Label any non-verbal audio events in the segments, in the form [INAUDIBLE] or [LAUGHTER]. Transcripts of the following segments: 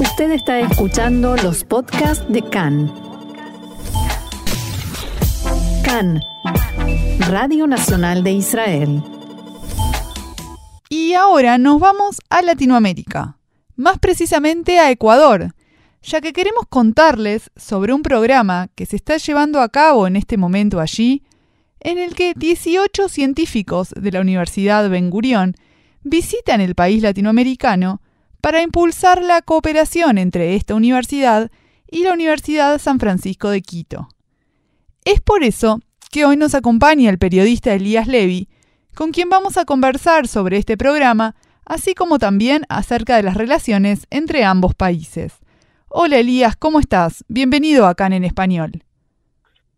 Usted está escuchando los podcasts de CAN. CAN, Radio Nacional de Israel. Y ahora nos vamos a Latinoamérica, más precisamente a Ecuador, ya que queremos contarles sobre un programa que se está llevando a cabo en este momento allí, en el que 18 científicos de la Universidad Ben Gurión visitan el país latinoamericano para impulsar la cooperación entre esta universidad y la Universidad San Francisco de Quito. Es por eso que hoy nos acompaña el periodista Elías Levy, con quien vamos a conversar sobre este programa, así como también acerca de las relaciones entre ambos países. Hola Elías, ¿cómo estás? Bienvenido acá en Español.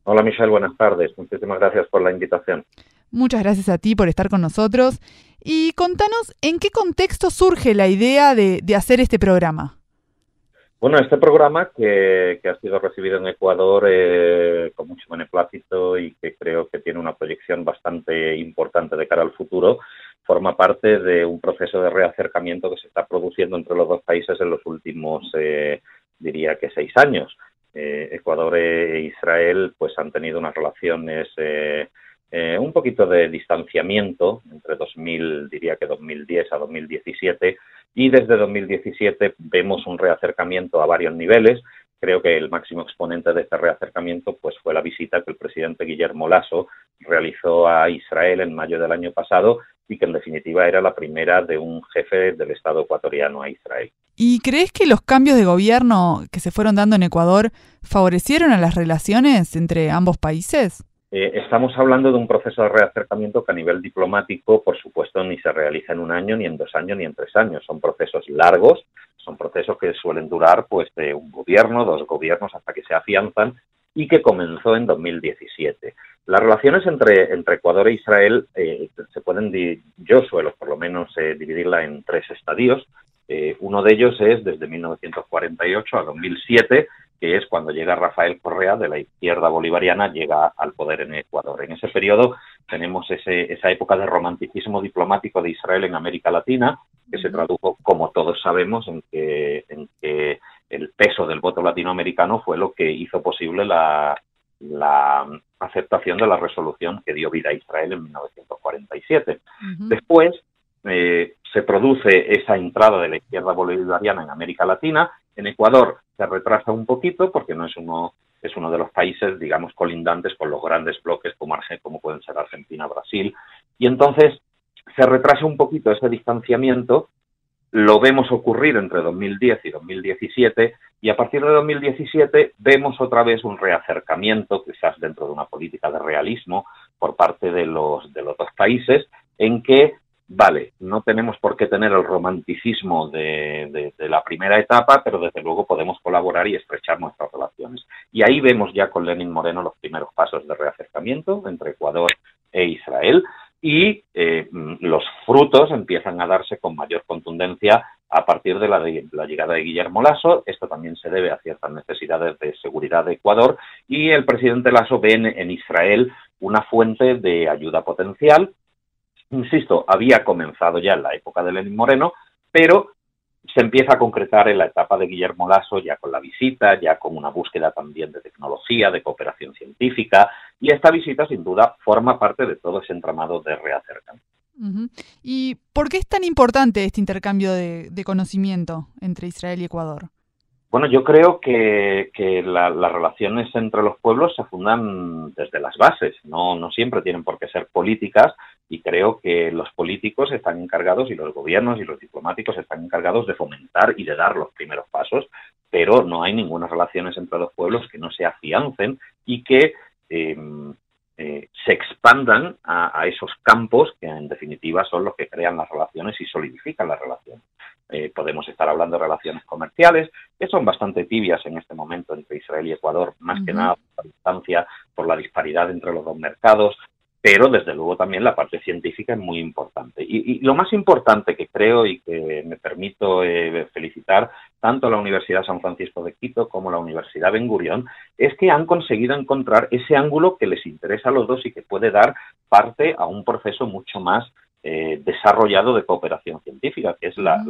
Hola Michelle, buenas tardes. Muchísimas gracias por la invitación. Muchas gracias a ti por estar con nosotros. Y contanos en qué contexto surge la idea de, hacer este programa. Bueno, este programa que, ha sido recibido en Ecuador eh, con mucho beneplácito y que creo que tiene una proyección bastante importante de cara al futuro, forma parte de un proceso de reacercamiento que se está produciendo entre los dos países en los últimos, eh, diría que seis años. Eh, Ecuador e Israel pues han tenido unas relaciones eh, un poquito de distanciamiento entre 2000, diría que 2010 a 2017, y desde 2017 vemos un reacercamiento a varios niveles. Creo que el máximo exponente de este reacercamiento pues, fue la visita que el presidente Guillermo Lasso realizó a Israel en mayo del año pasado y que en definitiva era la primera de un jefe del Estado ecuatoriano a Israel. ¿Y crees que los cambios de gobierno que se fueron dando en Ecuador favorecieron a las relaciones entre ambos países? Eh, estamos hablando de un proceso de reacercamiento que a nivel diplomático, por supuesto, ni se realiza en un año, ni en dos años, ni en tres años. Son procesos largos, son procesos que suelen durar pues de un gobierno, dos gobiernos, hasta que se afianzan y que comenzó en 2017. Las relaciones entre, Ecuador e Israel eh, se pueden, yo suelo por lo menos eh, dividirla en tres estadios. uno de ellos es desde 1948 a 2007, que es cuando llega Rafael Correa de la izquierda bolivariana, llega al poder en Ecuador. En ese periodo tenemos esa época de romanticismo diplomático de Israel en América Latina, que se tradujo, como todos sabemos, en que, en que el peso del voto latinoamericano fue lo que hizo posible la, aceptación de la resolución que dio vida a Israel en 1947. Después eh, se produce esa entrada de la izquierda bolivariana en América Latina. En Ecuador se retrasa un poquito porque no es uno es uno de los países, digamos, colindantes con los grandes bloques como, como pueden ser Argentina, Brasil, y entonces se retrasa un poquito ese distanciamiento, lo vemos ocurrir entre 2010 y 2017, y a partir de 2017 vemos otra vez un reacercamiento, quizás dentro de una política de realismo por parte de los, de los dos países, en que vale, no tenemos por qué tener el romanticismo de, la primera etapa, pero desde luego podemos colaborar y estrechar nuestras relaciones. Y ahí vemos ya con Lenin Moreno los primeros pasos de reacercamiento entre Ecuador e Israel y eh, los frutos empiezan a darse con mayor contundencia a partir de la, la, llegada de Guillermo Lasso. Esto también se debe a ciertas necesidades de seguridad de Ecuador y el presidente Lasso ve en Israel una fuente de ayuda potencial insisto, había comenzado ya en la época de Lenin Moreno, pero se empieza a concretar en la etapa de Guillermo Lasso, ya con la visita, ya con una búsqueda también de tecnología, de cooperación científica, y esta visita sin duda forma parte de todo ese entramado de reacercamiento. ¿Y por qué es tan importante este intercambio de conocimiento entre Israel y Ecuador? Bueno, yo creo que, las relaciones entre los pueblos se fundan desde las bases, no, no siempre tienen por qué ser políticas y creo que los políticos están encargados y los gobiernos y los diplomáticos están encargados de fomentar y de dar los primeros pasos, pero no hay ninguna relaciones entre los pueblos que no se afiancen y que em, eh, se expandan a, esos campos que en definitiva son los que crean las relaciones y solidifican las relaciones. Eh, podemos estar hablando de relaciones comerciales, que son bastante tibias en este momento entre Israel y Ecuador, más que nada por la distancia, por la disparidad entre los dos mercados, pero desde luego también la parte científica es muy importante. Y, lo más importante que creo y que me permito eh, felicitar tanto a la Universidad San Francisco de Quito como a la Universidad Ben Gurión es que han conseguido encontrar ese ángulo que les interesa a los dos y que puede dar parte a un proceso mucho más eh, desarrollado de cooperación científica, que es la,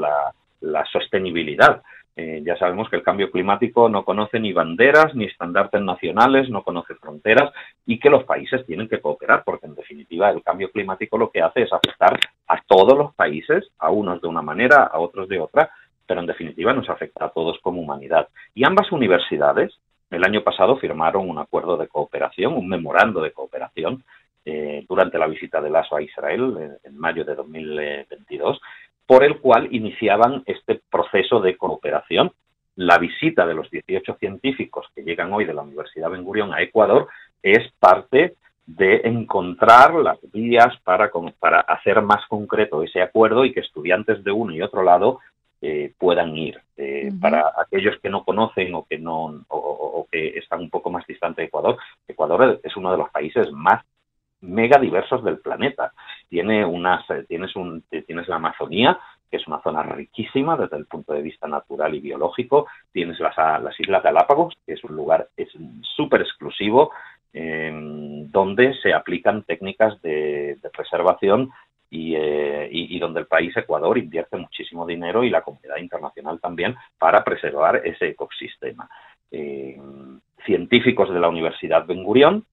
la, sostenibilidad. Eh, ya sabemos que el cambio climático no conoce ni banderas ni estandartes nacionales, no conoce fronteras y que los países tienen que cooperar, porque en definitiva el cambio climático lo que hace es afectar a todos los países, a unos de una manera, a otros de otra, pero en definitiva nos afecta a todos como humanidad. Y ambas universidades el año pasado firmaron un acuerdo de cooperación, un memorando de cooperación, eh, durante la visita de Lasso a Israel en mayo de 2022, por el cual iniciaban este proceso de cooperación. La visita de los 18 científicos que llegan hoy de la Universidad Ben Gurión a Ecuador es parte de encontrar las vías para, para hacer más concreto ese acuerdo y que estudiantes de uno y otro lado eh, puedan ir. Eh, para aquellos que no conocen o que no o, que están un poco más distante de Ecuador, Ecuador es uno de los países más mega diversos del planeta. Tiene unas, eh, tienes, un, tienes la Amazonía, que es una zona riquísima desde el punto de vista natural y biológico. Tienes las, las Islas Galápagos, que es un lugar súper exclusivo, donde se aplican técnicas de, preservación eh, y, donde el país Ecuador invierte muchísimo dinero y la comunidad internacional también para preservar ese ecosistema. Eh, científicos de la Universidad Ben Gurión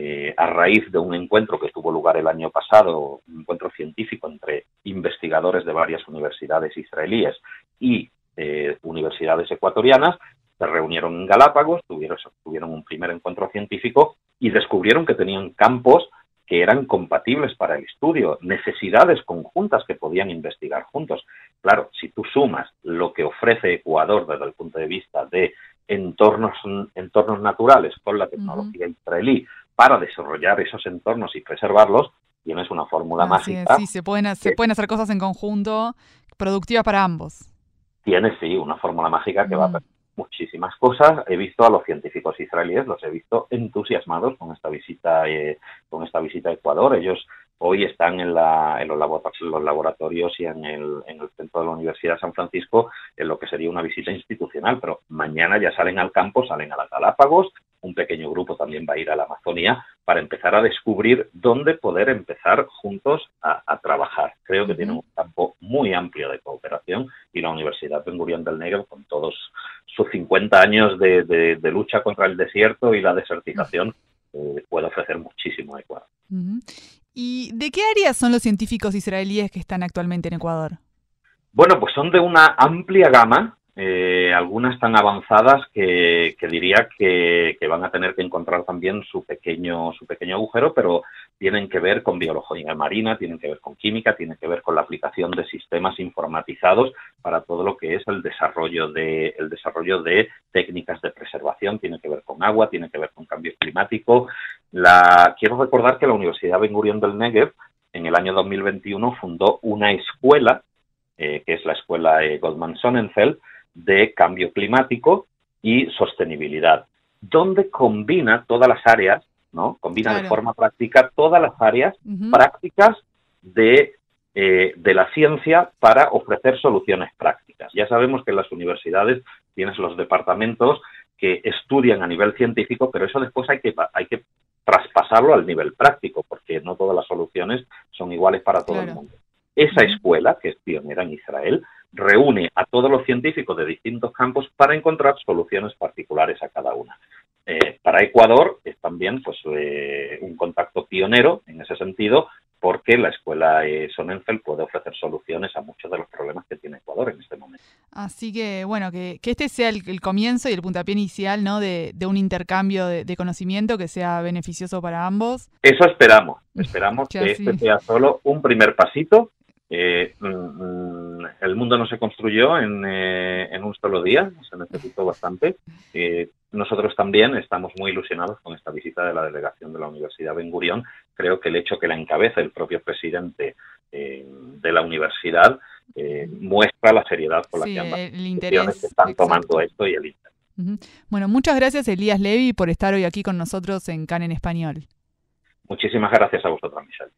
eh, a raíz de un encuentro que tuvo lugar el año pasado, un encuentro científico entre investigadores de varias universidades israelíes y eh, universidades ecuatorianas, se reunieron en Galápagos, tuvieron, tuvieron un primer encuentro científico y descubrieron que tenían campos que eran compatibles para el estudio, necesidades conjuntas que podían investigar juntos. Claro, si tú sumas lo que ofrece Ecuador desde el punto de vista de entornos, entornos naturales con la tecnología israelí, para desarrollar esos entornos y preservarlos, tienes una fórmula mágica. sí, se pueden, se pueden hacer cosas en conjunto productivas para ambos. Tienes, sí, una fórmula mágica que va a permitir muchísimas cosas. He visto a los científicos israelíes, los he visto entusiasmados con esta visita, eh, con esta visita a Ecuador. Ellos hoy están en, la, en los, laboratorios y en el, en el centro de la Universidad de San Francisco en lo que sería una visita institucional, pero mañana ya salen al campo, salen a las Galápagos, un pequeño grupo también va a ir a la Amazonía para empezar a descubrir dónde poder empezar juntos a, trabajar. Creo que tiene un campo muy amplio de cooperación y la Universidad Ben Gurión del Negro, con todos sus 50 años de, lucha contra el desierto y la desertización, eh, puede ofrecer muchísimo a Ecuador. ¿Y de qué áreas son los científicos israelíes que están actualmente en Ecuador? Bueno, pues son de una amplia gama eh, algunas tan avanzadas que, diría que, van a tener que encontrar también su pequeño, su pequeño agujero, pero tienen que ver con biología marina, tienen que ver con química, tienen que ver con la aplicación de sistemas informatizados para todo lo que es el desarrollo de, el desarrollo de técnicas de preservación, tiene que ver con agua, tiene que ver con cambio climático. La, quiero recordar que la Universidad Ben Gurion del Negev en el año 2021 fundó una escuela, eh, que es la escuela eh, Goldman Sonnenfeld, de cambio climático y sostenibilidad, donde combina todas las áreas, ¿no? Combina de forma práctica todas las áreas prácticas de, eh, de la ciencia para ofrecer soluciones prácticas. Ya sabemos que en las universidades tienes los departamentos que estudian a nivel científico, pero eso después hay que, hay que traspasarlo al nivel práctico, porque no todas las soluciones son iguales para todo el mundo. Esa escuela, que es pionera en Israel, reúne a todos los científicos de distintos campos para encontrar soluciones particulares a cada una. Eh, para Ecuador es también pues, eh, un contacto pionero en ese sentido, porque la escuela eh, puede ofrecer soluciones a muchos de los problemas que tiene Ecuador en este momento. Así que, bueno, que, este sea el, comienzo y el puntapié inicial ¿no? de, un intercambio de, conocimiento que sea beneficioso para ambos. Eso esperamos. Esperamos [LAUGHS] que este sea solo un primer pasito eh, mm, mm, el mundo no se construyó en, eh, en, un solo día, se necesitó bastante. Eh, nosotros también estamos muy ilusionados con esta visita de la delegación de la Universidad Ben Gurión. Creo que el hecho que la encabece el propio presidente de la universidad muestra la seriedad con la que ambas el están tomando esto y el interés. Bueno, muchas gracias Elías Levy por estar hoy aquí con nosotros en CAN en Español. Muchísimas gracias a vosotros, Michelle.